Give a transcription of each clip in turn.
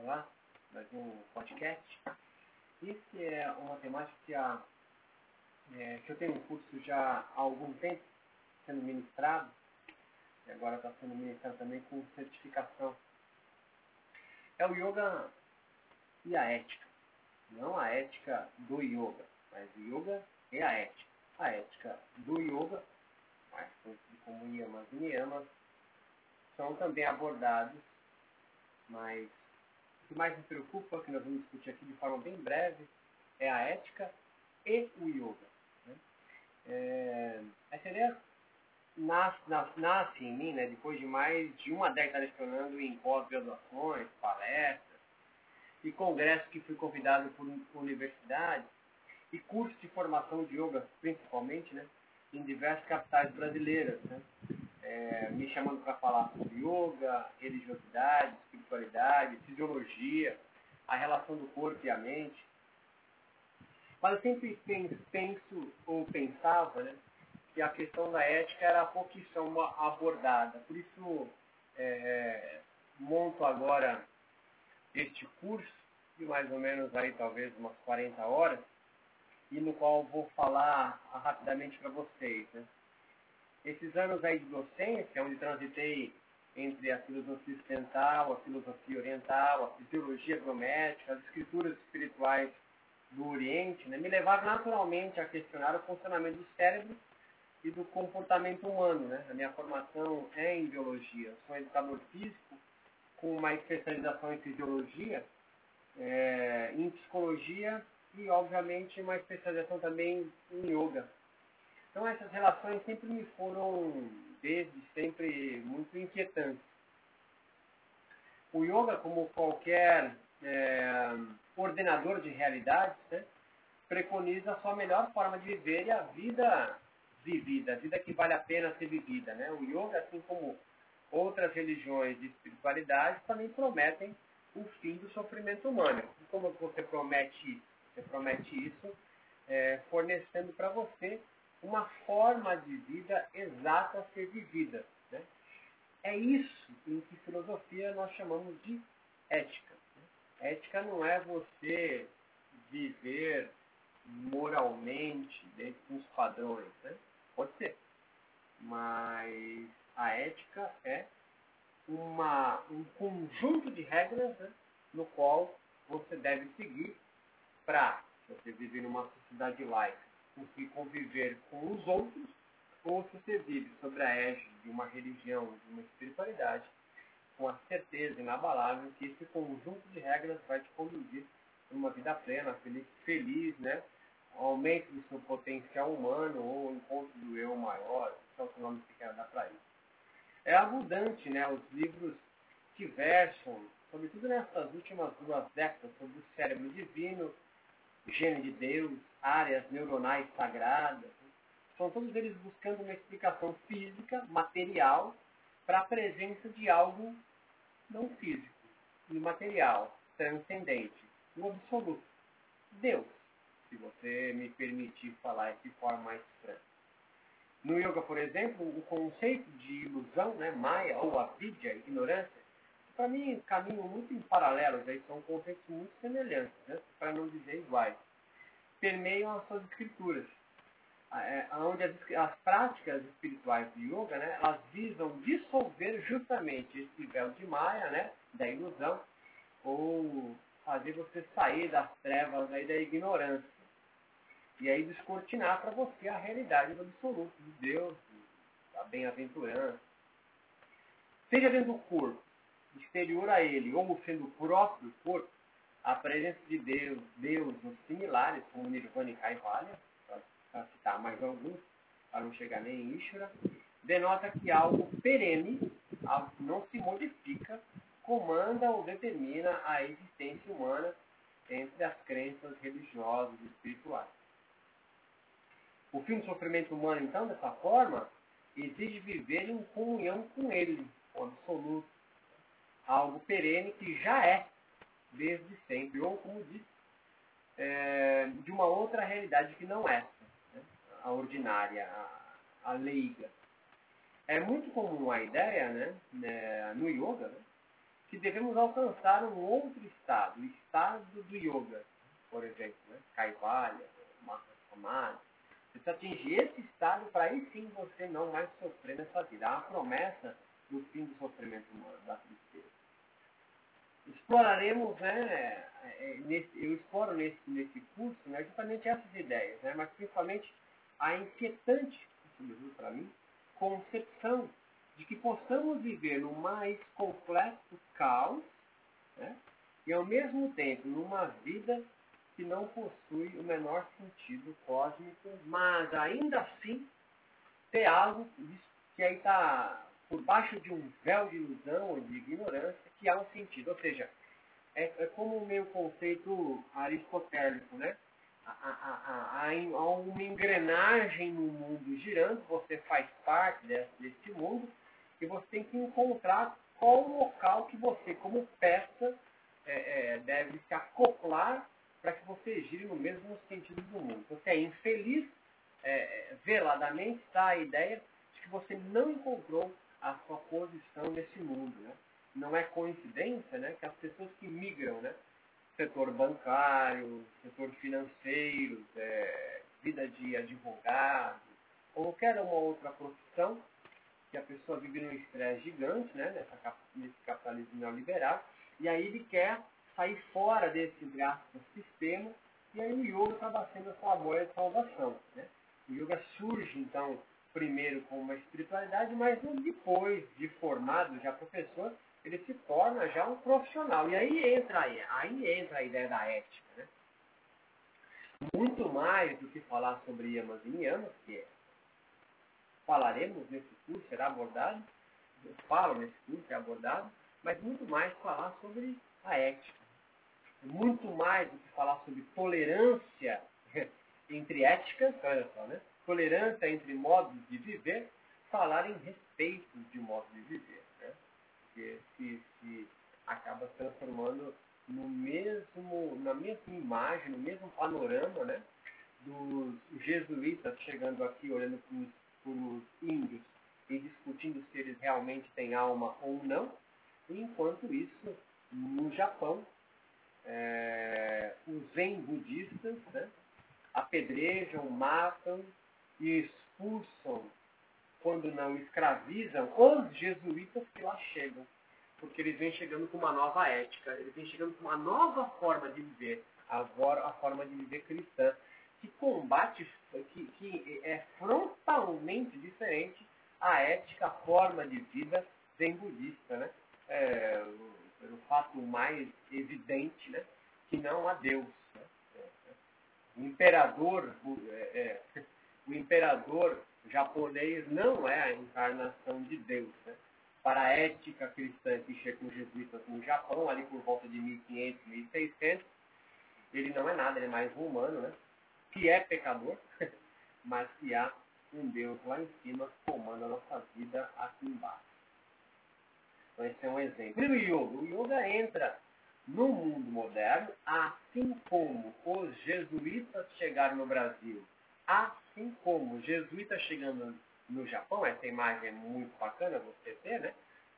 Olá, mais um podcast. Esse é uma temática que, a, é, que eu tenho um curso já há algum tempo sendo ministrado, e agora está sendo ministrado também com certificação. É o yoga e a ética. Não a ética do yoga, mas o yoga e a ética. A ética do yoga, mais conhecido como yamas e niyamas, são também abordados, mas que mais me preocupa, que nós vamos discutir aqui de forma bem breve, é a ética e o yoga. Né? É, essa ideia nasce, nasce, nasce em mim, né, depois de mais de uma década estudando em pós-graduações, palestras e congressos que fui convidado por universidades e cursos de formação de yoga, principalmente, né, em diversas capitais brasileiras. Né? É, me chamando para falar sobre yoga, religiosidade, espiritualidade, fisiologia, a relação do corpo e a mente. Mas eu sempre penso, ou pensava, né, que a questão da ética era pouquíssimo abordada. Por isso, é, monto agora este curso, de mais ou menos aí talvez umas 40 horas, e no qual vou falar rapidamente para vocês. Né? Esses anos aí de docência, onde transitei entre a filosofia ocidental, a filosofia oriental, a fisiologia biomédica, as escrituras espirituais do Oriente, né, me levaram naturalmente a questionar o funcionamento do cérebro e do comportamento humano. Né? A minha formação é em biologia, sou educador físico com uma especialização em fisiologia, é, em psicologia e, obviamente, uma especialização também em yoga. Então essas relações sempre me foram, desde sempre, muito inquietantes. O yoga, como qualquer é, ordenador de realidades, né, preconiza a sua melhor forma de viver e a vida vivida, a vida que vale a pena ser vivida. Né? O yoga, assim como outras religiões de espiritualidade, também prometem o fim do sofrimento humano. E como você promete isso? Você promete isso é, fornecendo para você uma forma de vida exata a ser vivida. Né? É isso em que filosofia nós chamamos de ética. Né? Ética não é você viver moralmente dentro dos padrões. Né? Pode ser. Mas a ética é uma, um conjunto de regras né, no qual você deve seguir para você viver numa sociedade laica conseguir conviver com os outros, ou se você vive sobre a égide de uma religião, de uma espiritualidade, com a certeza inabalável que esse conjunto de regras vai te conduzir a uma vida plena, feliz, feliz né? aumento do seu potencial humano ou encontro do eu maior, que é o nome que quer dar para isso. É abundante, né? Os livros que versam, sobretudo nessas últimas duas décadas, sobre o cérebro divino, gênio de Deus, áreas neuronais sagradas. São todos eles buscando uma explicação física, material, para a presença de algo não físico, imaterial, transcendente, o absoluto. Deus, se você me permitir falar de forma mais franca. No yoga, por exemplo, o conceito de ilusão, né, maya ou avidya, ignorância, para mim caminham muito em paralelos, aí são conceitos muito semelhantes, né, para não dizer iguais. Permeiam as suas escrituras, é, onde as, as, práticas espirituais do yoga, né, elas visam dissolver justamente esse véu de Maya, né, da ilusão, ou fazer você sair das trevas aí da ignorância. E aí descortinar para você a realidade do absoluto, de Deus, da bem-aventurança. Seja dentro do corpo, exterior a ele, ou sendo o próprio corpo, a presença de Deus, Deus os similares, como Nirvana e Kaivalya, para citar mais alguns, para não chegar nem em Ishvara, denota que algo perene, algo que não se modifica, comanda ou determina a existência humana entre as crenças religiosas e espirituais. O fim do sofrimento humano, então, dessa forma, exige viver em comunhão com ele, o absoluto, algo perene que já é desde sempre, ou como disse, é, de uma outra realidade que não essa, né? a ordinária, a, a, leiga. É muito comum a ideia, né, né no yoga, né, que devemos alcançar um outro estado, o estado do yoga, por exemplo, né? Kaivalya, Mahasamadhi. Você atingir esse estado para aí sim você não mais sofrer nessa vida. Há a promessa do fim do sofrimento humano, da tristeza. Exploraremos, né, é, é, nesse, eu exploro nesse, nesse curso né, justamente essas ideias, né, mas principalmente a inquietante, para mim, concepção de que possamos viver no mais complexo caos né, e ao mesmo tempo numa vida que não possui o menor sentido cósmico, mas ainda assim ter algo que aí está por baixo de um véu de ilusão ou de ignorância que há um sentido. Ou seja, é, é como o meu conceito aristotélico, né? Há, uma engrenagem no mundo girando, você faz parte desse, desse mundo, e você tem que encontrar qual o local que você, como peça, é, é, deve se acoplar para que você gire no mesmo sentido do mundo. Você é infeliz, é, veladamente está a ideia de que você não encontrou a sua posição nesse mundo. Né? Não é coincidência né, que as pessoas que migram, né, setor bancário, setor financeiro, é, vida de advogado, qualquer uma outra profissão, que a pessoa vive num estresse gigante, né, nessa, nesse capitalismo neoliberal, e aí ele quer sair fora desse, entre sistema, e aí o yoga acaba sendo a sua boia de salvação. Né? O yoga surge, então, primeiro com uma espiritualidade, mas depois de formado, já professor, ele se torna já um profissional. E aí entra, aí entra a ideia da ética. Né? Muito mais do que falar sobre yamas e niyamas, que falaremos nesse curso, será abordado, eu falo nesse curso, é abordado, mas muito mais falar sobre a ética muito mais do que falar sobre tolerância entre éticas, olha só, né? Tolerância entre modos de viver, falar em respeito de modos de viver, Porque se, se acaba se transformando no mesmo, na mesma imagem, no mesmo panorama, né? Dos jesuítas chegando aqui, olhando para os índios e discutindo se eles realmente têm alma ou não, enquanto isso, no Japão, é, os zen budistas né, apedrejam, matam e expulsam, quando não escravizam, os jesuítas que lá chegam. Porque eles vêm chegando com uma nova ética, eles vêm chegando com uma nova forma de viver, agora a forma de viver cristã, que combate, que, que é frontalmente diferente à ética, a forma de vida zen budista. Né? É, pelo fato mais evidente, né, que não há Deus. Né? O imperador, o, é, é, o imperador japonês não é a encarnação de Deus. Né? Para a ética cristã que chega com os jesuítas no Japão, ali por volta de 1500, 1600, ele não é nada, ele é mais um humano, né? que é pecador, mas que há um Deus lá em cima comanda a nossa vida aqui embaixo. Então, esse é um exemplo. E o yoga? O yoga entra no mundo moderno, assim como os jesuítas chegaram no Brasil, assim como os jesuítas chegando no Japão, essa imagem é muito bacana você ter, né?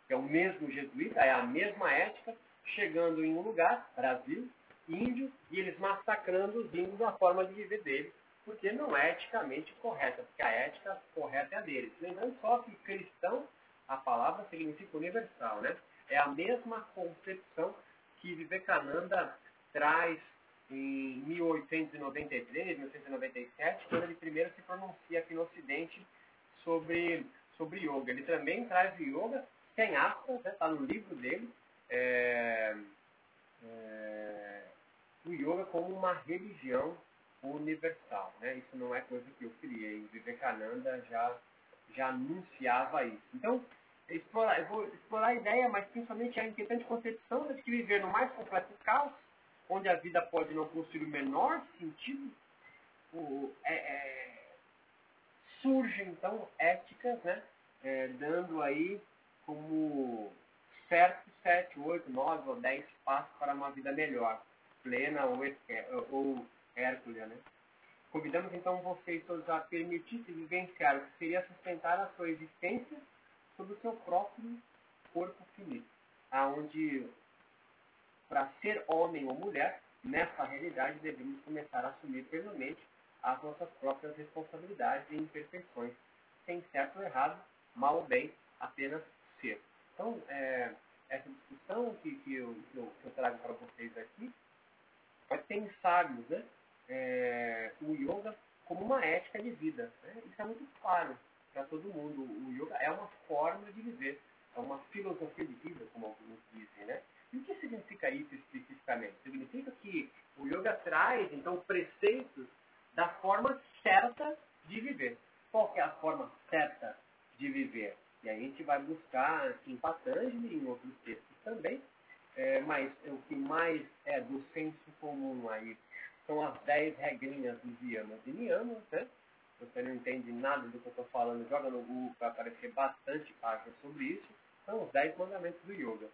É o mesmo jesuíta, é a mesma ética, chegando em um lugar, Brasil, índio, e eles massacrando os índios da forma de viver deles, porque não é eticamente correta, porque a ética correta é a deles. Lembrando só que cristão a palavra significa universal, né? É a mesma concepção que Vivekananda traz em 1893, 1897, quando ele primeiro se pronuncia aqui no Ocidente sobre, sobre yoga. Ele também traz o yoga sem aspas, está né? Tá no livro dele, é, é, o yoga como uma religião universal. Né? Isso não é coisa que eu criei. Vivekananda já, já anunciava isso. Então, explorar, eu vou explorar a ideia, mas principalmente a inquietante concepção de que viver no mais completo caos, onde a vida pode não possuir o menor sentido, o, é, é, surge então éticas, né, é, dando aí como certo sete, oito, nove ou dez passos para uma vida melhor, plena ou, ou hércules, né? Convidamos então vocês todos a permitir-se vivenciar o que seria sustentar a sua existência sobre o seu próprio corpo finito. onde, para ser homem ou mulher, nessa realidade devemos começar a assumir plenamente as nossas próprias responsabilidades e imperfeições, sem certo ou errado, mal ou bem, apenas ser. Então, é, essa discussão que, que, eu, que, eu, que eu trago para vocês aqui é pensarmos né, é, o yoga como uma ética de vida. Né? Isso é muito claro para todo mundo. O yoga é uma forma de viver, é uma filosofia de vida, como alguns dizem. Né? E o que significa isso especificamente? Significa que o yoga traz, então, preceitos da forma certa de viver. Qual é a forma certa de viver? E aí a gente vai buscar em Patanjali em outros textos também, é, mas o que mais é do senso comum aí são as dez regrinhas dos yamas e niyamas, né? Você não entende nada do que eu estou falando, joga no Google para aparecer bastante páginas sobre isso. São os dez mandamentos do yoga.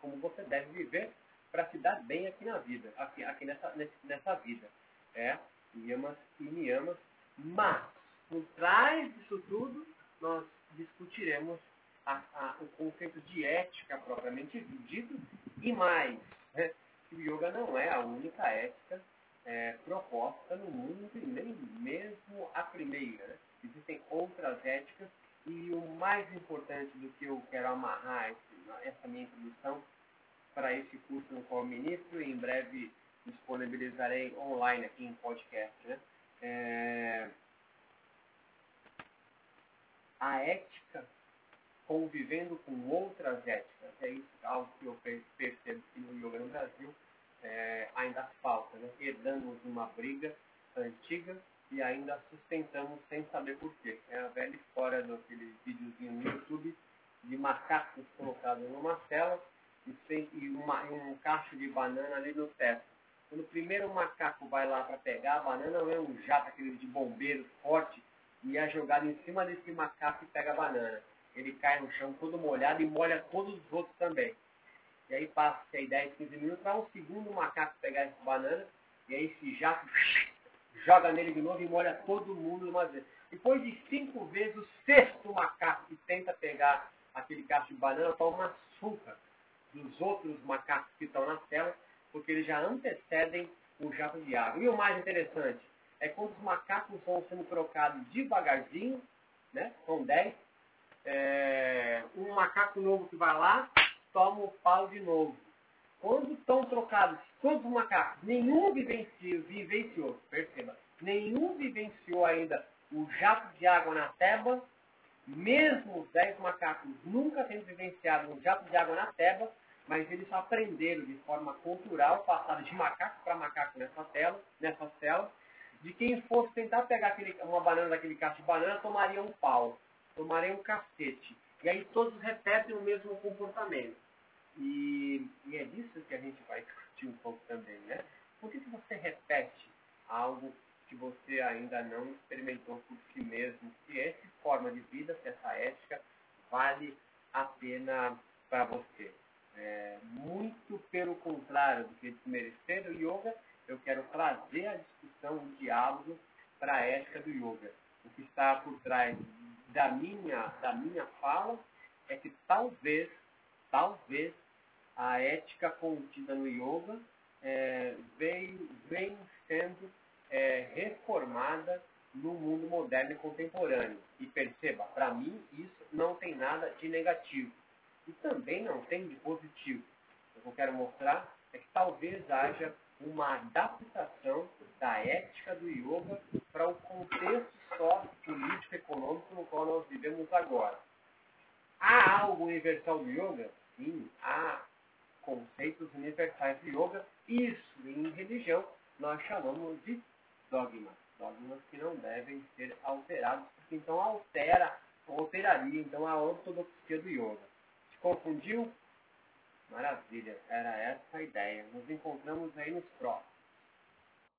Como você deve viver para se dar bem aqui na vida, aqui, aqui nessa, nessa vida. É, yamas e niyamas. Mas, por trás disso tudo, nós discutiremos a, a, o conceito de ética propriamente dito e mais, né, que o yoga não é a única ética é, proposta no mundo e nem mesmo a primeira. Né? Existem outras éticas e o mais importante do que eu quero amarrar esse, essa minha introdução para esse curso no qual ministro e em breve disponibilizarei online aqui em podcast. Né? É, a ética convivendo com outras éticas. É isso algo que eu percebo que no yoga no Brasil é, ainda falta. Né? Herdamos uma briga antiga e ainda sustentamos sem saber porquê. É a velha história daquele videozinho no YouTube de macacos colocados numa cela e, sem, e, uma, e um cacho de banana ali no teto. Quando o primeiro macaco vai lá para pegar a banana, é um jato aquele de bombeiro forte e é jogado em cima desse macaco e pega a banana. Ele cai no chão todo molhado e molha todos os outros também. E aí passa aí 10, 15 minutos para um segundo macaco pegar essa banana e aí esse jato joga nele de novo e molha todo mundo uma vez. Depois de cinco vezes, o sexto macaco que tenta pegar aquele cacho de banana toma uma dos outros macacos que estão na tela, porque eles já antecedem o jato de água. E o mais interessante, é quando os macacos vão sendo trocados devagarzinho, né? São 10. É, um macaco novo que vai lá, toma o pau de novo. Quando estão trocados todos os macacos, nenhum vivenciou, vivenciou, perceba, nenhum vivenciou ainda o jato de água na teba, mesmo os 10 macacos nunca tendo vivenciado um jato de água na teba, mas eles aprenderam de forma cultural, passaram de macaco para macaco nessa tela, nessa cela, de quem fosse tentar pegar aquele, uma banana daquele cacho de banana, tomaria um pau, tomaria um cacete. E aí todos repetem o mesmo comportamento. E, e é disso que a gente vai discutir um pouco também, né? Por que, que você repete algo que você ainda não experimentou por si mesmo? Se essa forma de vida, se essa ética vale a pena para você. É, muito pelo contrário do que desmerecer o yoga, eu quero trazer a discussão, o diálogo para a ética do yoga. O que está por trás da minha, da minha fala é que talvez, talvez, a ética contida no yoga é, vem sendo é, reformada no mundo moderno e contemporâneo. E perceba, para mim isso não tem nada de negativo. E também não tem de positivo. O que eu quero mostrar é que talvez haja uma adaptação da ética do yoga para o contexto só político econômico no qual nós vivemos agora. Há algo universal do yoga? Sim, há conceitos universais do yoga. Isso, em religião, nós chamamos de dogmas. Dogmas que não devem ser alterados, porque então altera, alteraria então a ortodoxia do yoga. Confundiu? Maravilha, era essa a ideia. Nos encontramos aí nos próximos.